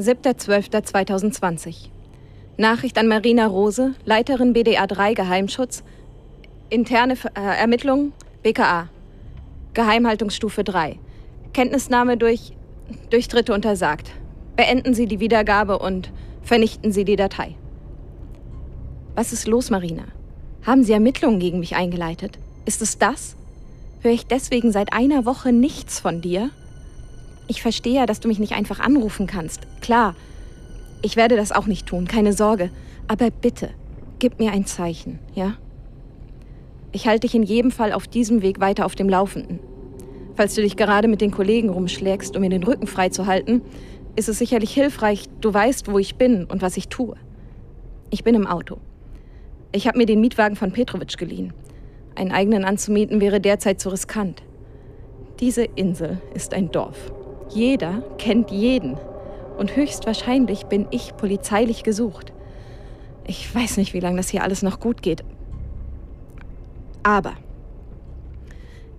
7.12.2020. Nachricht an Marina Rose, Leiterin BDA 3 Geheimschutz. Interne äh, Ermittlungen BKA. Geheimhaltungsstufe 3. Kenntnisnahme durch, durch Dritte untersagt. Beenden Sie die Wiedergabe und vernichten Sie die Datei. Was ist los, Marina? Haben Sie Ermittlungen gegen mich eingeleitet? Ist es das? Höre ich deswegen seit einer Woche nichts von dir? Ich verstehe ja, dass du mich nicht einfach anrufen kannst. Klar, ich werde das auch nicht tun, keine Sorge. Aber bitte, gib mir ein Zeichen, ja? Ich halte dich in jedem Fall auf diesem Weg weiter auf dem Laufenden. Falls du dich gerade mit den Kollegen rumschlägst, um mir den Rücken freizuhalten, ist es sicherlich hilfreich, du weißt, wo ich bin und was ich tue. Ich bin im Auto. Ich habe mir den Mietwagen von Petrovic geliehen. Einen eigenen anzumieten wäre derzeit zu riskant. Diese Insel ist ein Dorf. Jeder kennt jeden. Und höchstwahrscheinlich bin ich polizeilich gesucht. Ich weiß nicht, wie lange das hier alles noch gut geht. Aber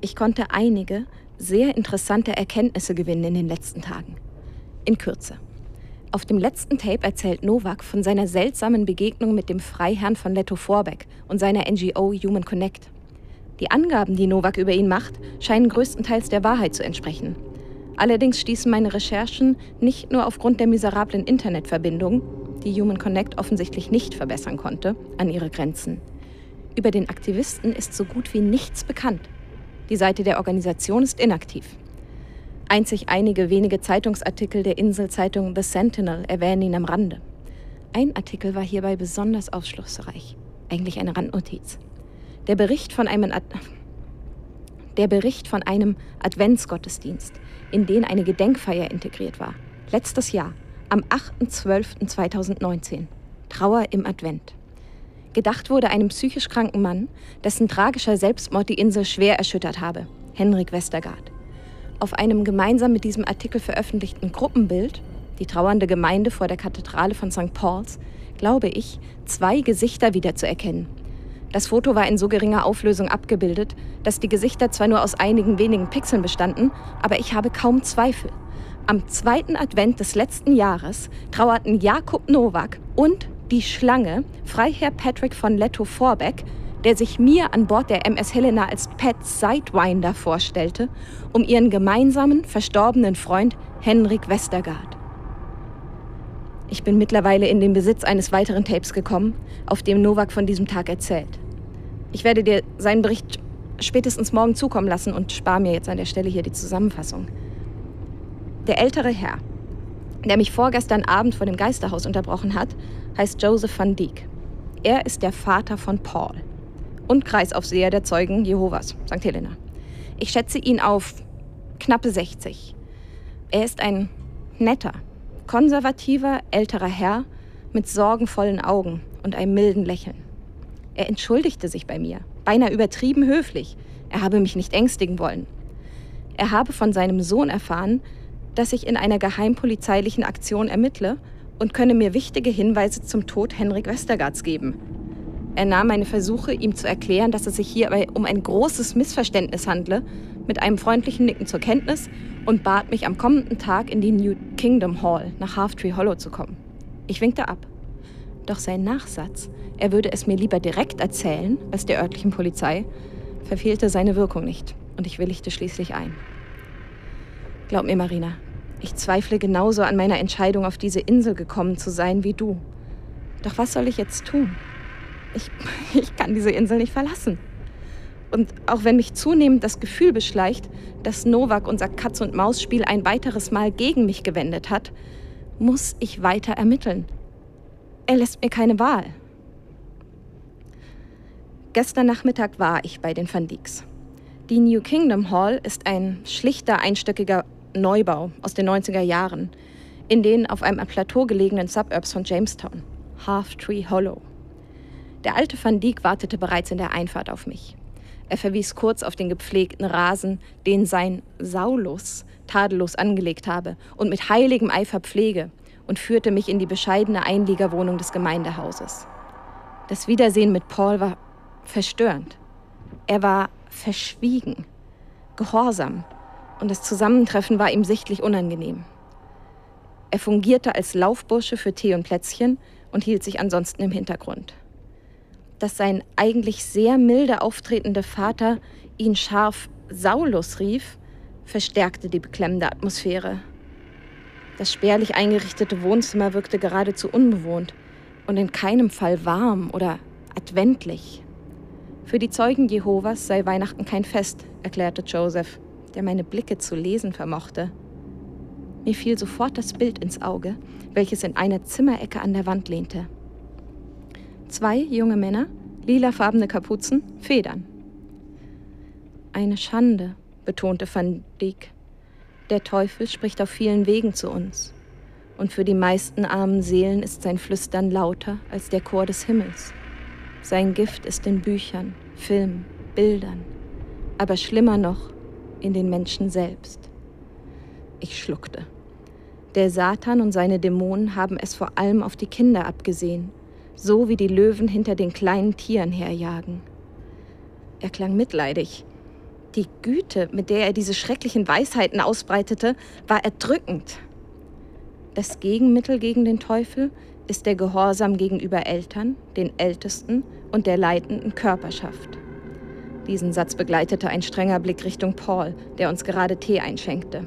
ich konnte einige sehr interessante Erkenntnisse gewinnen in den letzten Tagen. In Kürze. Auf dem letzten Tape erzählt Novak von seiner seltsamen Begegnung mit dem Freiherrn von Leto Vorbeck und seiner NGO Human Connect. Die Angaben, die Novak über ihn macht, scheinen größtenteils der Wahrheit zu entsprechen. Allerdings stießen meine Recherchen nicht nur aufgrund der miserablen Internetverbindung, die Human Connect offensichtlich nicht verbessern konnte, an ihre Grenzen. Über den Aktivisten ist so gut wie nichts bekannt. Die Seite der Organisation ist inaktiv. Einzig einige wenige Zeitungsartikel der Inselzeitung The Sentinel erwähnen ihn am Rande. Ein Artikel war hierbei besonders aufschlussreich. Eigentlich eine Randnotiz. Der Bericht von einem, Ad der Bericht von einem Adventsgottesdienst, in den eine Gedenkfeier integriert war. Letztes Jahr, am 8.12.2019. Trauer im Advent. Gedacht wurde einem psychisch kranken Mann, dessen tragischer Selbstmord die Insel schwer erschüttert habe, Henrik Westergaard. Auf einem gemeinsam mit diesem Artikel veröffentlichten Gruppenbild, die trauernde Gemeinde vor der Kathedrale von St. Paul's, glaube ich, zwei Gesichter wiederzuerkennen. Das Foto war in so geringer Auflösung abgebildet, dass die Gesichter zwar nur aus einigen wenigen Pixeln bestanden, aber ich habe kaum Zweifel. Am zweiten Advent des letzten Jahres trauerten Jakob Nowak und die Schlange, Freiherr Patrick von Leto Vorbeck, der sich mir an Bord der MS Helena als Pet Sidewinder vorstellte, um ihren gemeinsamen verstorbenen Freund Henrik Westergaard. Ich bin mittlerweile in den Besitz eines weiteren Tapes gekommen, auf dem Novak von diesem Tag erzählt. Ich werde dir seinen Bericht spätestens morgen zukommen lassen und spare mir jetzt an der Stelle hier die Zusammenfassung. Der ältere Herr, der mich vorgestern Abend vor dem Geisterhaus unterbrochen hat, heißt Joseph van Dijk. Er ist der Vater von Paul und Kreisaufseher der Zeugen Jehovas, St. Helena. Ich schätze ihn auf knappe 60. Er ist ein netter, konservativer älterer Herr mit sorgenvollen Augen und einem milden Lächeln. Er entschuldigte sich bei mir, beinahe übertrieben höflich. Er habe mich nicht ängstigen wollen. Er habe von seinem Sohn erfahren, dass ich in einer geheimpolizeilichen Aktion ermittle und könne mir wichtige Hinweise zum Tod Henrik Westergaards geben. Er nahm meine Versuche, ihm zu erklären, dass es sich hierbei um ein großes Missverständnis handle, mit einem freundlichen Nicken zur Kenntnis und bat mich am kommenden Tag in die New Kingdom Hall nach Halftree Hollow zu kommen. Ich winkte ab. Doch sein Nachsatz, er würde es mir lieber direkt erzählen als der örtlichen Polizei, verfehlte seine Wirkung nicht und ich willigte schließlich ein. Glaub mir, Marina, ich zweifle genauso an meiner Entscheidung, auf diese Insel gekommen zu sein wie du. Doch was soll ich jetzt tun? Ich, ich kann diese Insel nicht verlassen. Und auch wenn mich zunehmend das Gefühl beschleicht, dass Novak unser Katz-und-Maus-Spiel ein weiteres Mal gegen mich gewendet hat, muss ich weiter ermitteln. Er lässt mir keine Wahl. Gestern Nachmittag war ich bei den Van Dijks. Die New Kingdom Hall ist ein schlichter einstöckiger Neubau aus den 90er Jahren in den auf einem Plateau gelegenen Suburbs von Jamestown, Half Tree Hollow. Der alte Van Dijk wartete bereits in der Einfahrt auf mich. Er verwies kurz auf den gepflegten Rasen, den sein Saulus tadellos angelegt habe und mit heiligem Eifer pflege, und führte mich in die bescheidene Einliegerwohnung des Gemeindehauses. Das Wiedersehen mit Paul war verstörend. Er war verschwiegen, gehorsam, und das Zusammentreffen war ihm sichtlich unangenehm. Er fungierte als Laufbursche für Tee und Plätzchen und hielt sich ansonsten im Hintergrund. Dass sein eigentlich sehr milde auftretende Vater ihn scharf Saulus rief, verstärkte die beklemmende Atmosphäre. Das spärlich eingerichtete Wohnzimmer wirkte geradezu unbewohnt und in keinem Fall warm oder adventlich. Für die Zeugen Jehovas sei Weihnachten kein Fest, erklärte Joseph, der meine Blicke zu lesen vermochte. Mir fiel sofort das Bild ins Auge, welches in einer Zimmerecke an der Wand lehnte. Zwei junge Männer, lilafarbene Kapuzen, Federn. Eine Schande, betonte Van Dijk. Der Teufel spricht auf vielen Wegen zu uns. Und für die meisten armen Seelen ist sein Flüstern lauter als der Chor des Himmels. Sein Gift ist in Büchern, Filmen, Bildern, aber schlimmer noch in den Menschen selbst. Ich schluckte. Der Satan und seine Dämonen haben es vor allem auf die Kinder abgesehen, so wie die Löwen hinter den kleinen Tieren herjagen. Er klang mitleidig. Die Güte, mit der er diese schrecklichen Weisheiten ausbreitete, war erdrückend. Das Gegenmittel gegen den Teufel ist der Gehorsam gegenüber Eltern, den Ältesten und der leitenden Körperschaft. Diesen Satz begleitete ein strenger Blick Richtung Paul, der uns gerade Tee einschenkte.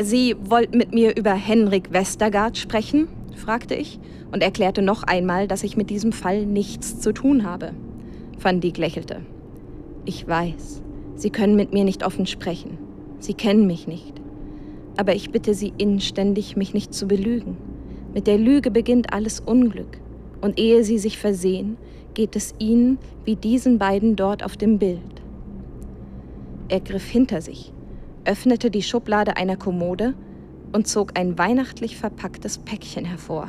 Sie wollten mit mir über Henrik Westergaard sprechen? Fragte ich und erklärte noch einmal, dass ich mit diesem Fall nichts zu tun habe. Van Dijk lächelte. Ich weiß, Sie können mit mir nicht offen sprechen. Sie kennen mich nicht. Aber ich bitte Sie inständig, mich nicht zu belügen. Mit der Lüge beginnt alles Unglück. Und ehe Sie sich versehen, geht es Ihnen wie diesen beiden dort auf dem Bild. Er griff hinter sich, öffnete die Schublade einer Kommode und zog ein weihnachtlich verpacktes Päckchen hervor.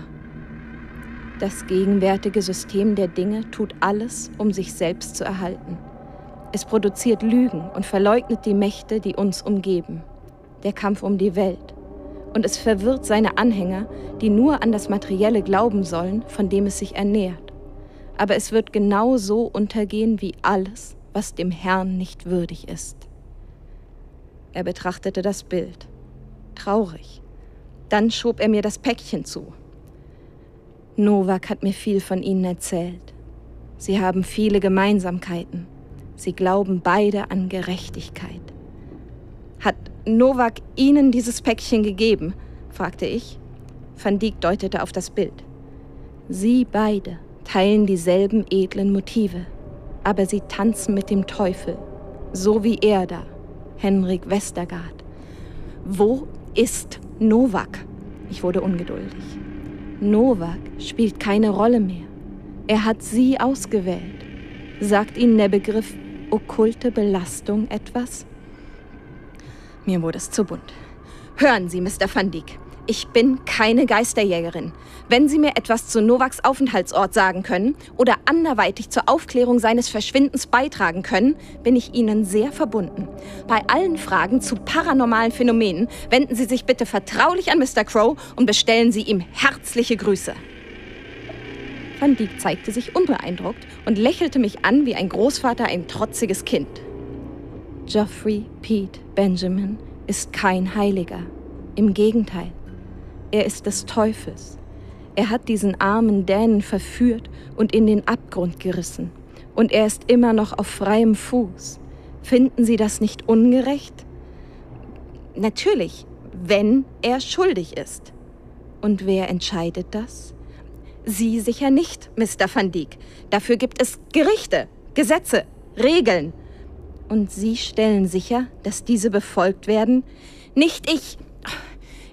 Das gegenwärtige System der Dinge tut alles, um sich selbst zu erhalten. Es produziert Lügen und verleugnet die Mächte, die uns umgeben. Der Kampf um die Welt. Und es verwirrt seine Anhänger, die nur an das Materielle glauben sollen, von dem es sich ernährt. Aber es wird genau so untergehen wie alles, was dem Herrn nicht würdig ist. Er betrachtete das Bild. Traurig. Dann schob er mir das Päckchen zu. Novak hat mir viel von ihnen erzählt. Sie haben viele Gemeinsamkeiten. Sie glauben beide an Gerechtigkeit. Hat Novak Ihnen dieses Päckchen gegeben? fragte ich. Van Dijk deutete auf das Bild. Sie beide teilen dieselben edlen Motive, aber sie tanzen mit dem Teufel, so wie er da. Henrik Westergaard. Wo ist Novak? Ich wurde ungeduldig. Novak spielt keine Rolle mehr. Er hat sie ausgewählt. Sagt Ihnen der Begriff okkulte Belastung etwas? Mir wurde es zu bunt. Hören Sie, Mr. Van Dijk. Ich bin keine Geisterjägerin. Wenn Sie mir etwas zu Novaks Aufenthaltsort sagen können oder anderweitig zur Aufklärung seines Verschwindens beitragen können, bin ich Ihnen sehr verbunden. Bei allen Fragen zu paranormalen Phänomenen wenden Sie sich bitte vertraulich an Mr. Crow und bestellen Sie ihm herzliche Grüße. Van Dijk zeigte sich unbeeindruckt und lächelte mich an wie ein Großvater ein trotziges Kind. Geoffrey Pete Benjamin ist kein Heiliger. Im Gegenteil. Er ist des Teufels. Er hat diesen armen Dänen verführt und in den Abgrund gerissen. Und er ist immer noch auf freiem Fuß. Finden Sie das nicht ungerecht? Natürlich, wenn er schuldig ist. Und wer entscheidet das? Sie sicher nicht, Mr. Van Dijk. Dafür gibt es Gerichte, Gesetze, Regeln. Und Sie stellen sicher, dass diese befolgt werden? Nicht ich,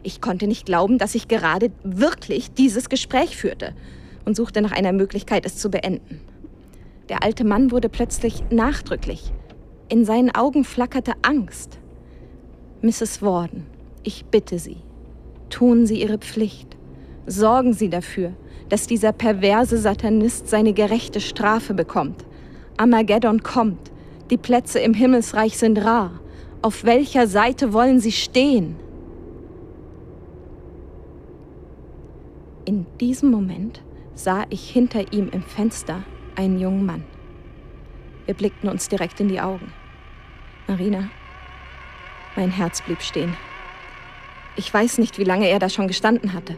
ich konnte nicht glauben, dass ich gerade wirklich dieses Gespräch führte und suchte nach einer Möglichkeit, es zu beenden. Der alte Mann wurde plötzlich nachdrücklich. In seinen Augen flackerte Angst. Mrs. Warden, ich bitte Sie, tun Sie Ihre Pflicht. Sorgen Sie dafür, dass dieser perverse Satanist seine gerechte Strafe bekommt. Armageddon kommt. Die Plätze im Himmelsreich sind rar. Auf welcher Seite wollen Sie stehen? In diesem Moment sah ich hinter ihm im Fenster einen jungen Mann. Wir blickten uns direkt in die Augen. Marina, mein Herz blieb stehen. Ich weiß nicht, wie lange er da schon gestanden hatte.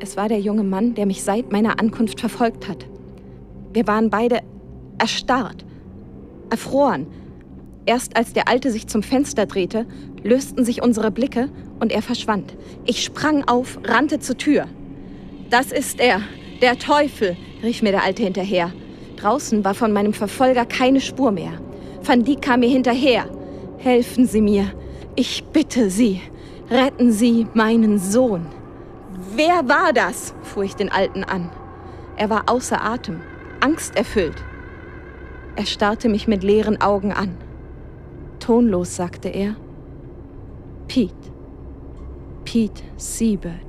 Es war der junge Mann, der mich seit meiner Ankunft verfolgt hat. Wir waren beide erstarrt, erfroren. Erst als der Alte sich zum Fenster drehte, lösten sich unsere Blicke und er verschwand. Ich sprang auf, rannte zur Tür. Das ist er, der Teufel, rief mir der Alte hinterher. Draußen war von meinem Verfolger keine Spur mehr. Van Dijk kam mir hinterher. Helfen Sie mir, ich bitte Sie, retten Sie meinen Sohn. Wer war das? fuhr ich den Alten an. Er war außer Atem, angsterfüllt. Er starrte mich mit leeren Augen an. Tonlos sagte er, Pete, Pete Seabird.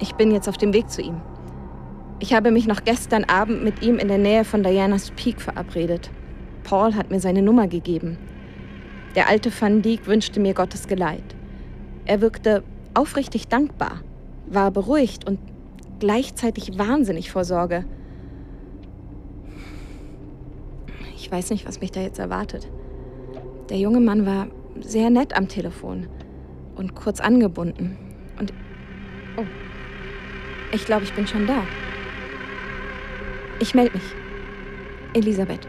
Ich bin jetzt auf dem Weg zu ihm. Ich habe mich noch gestern Abend mit ihm in der Nähe von Dianas Peak verabredet. Paul hat mir seine Nummer gegeben. Der alte Van Dijk wünschte mir Gottes Geleit. Er wirkte aufrichtig dankbar, war beruhigt und gleichzeitig wahnsinnig vor Sorge. Ich weiß nicht, was mich da jetzt erwartet. Der junge Mann war sehr nett am Telefon und kurz angebunden. Und. Oh. Ich glaube, ich bin schon da. Ich melde mich. Elisabeth.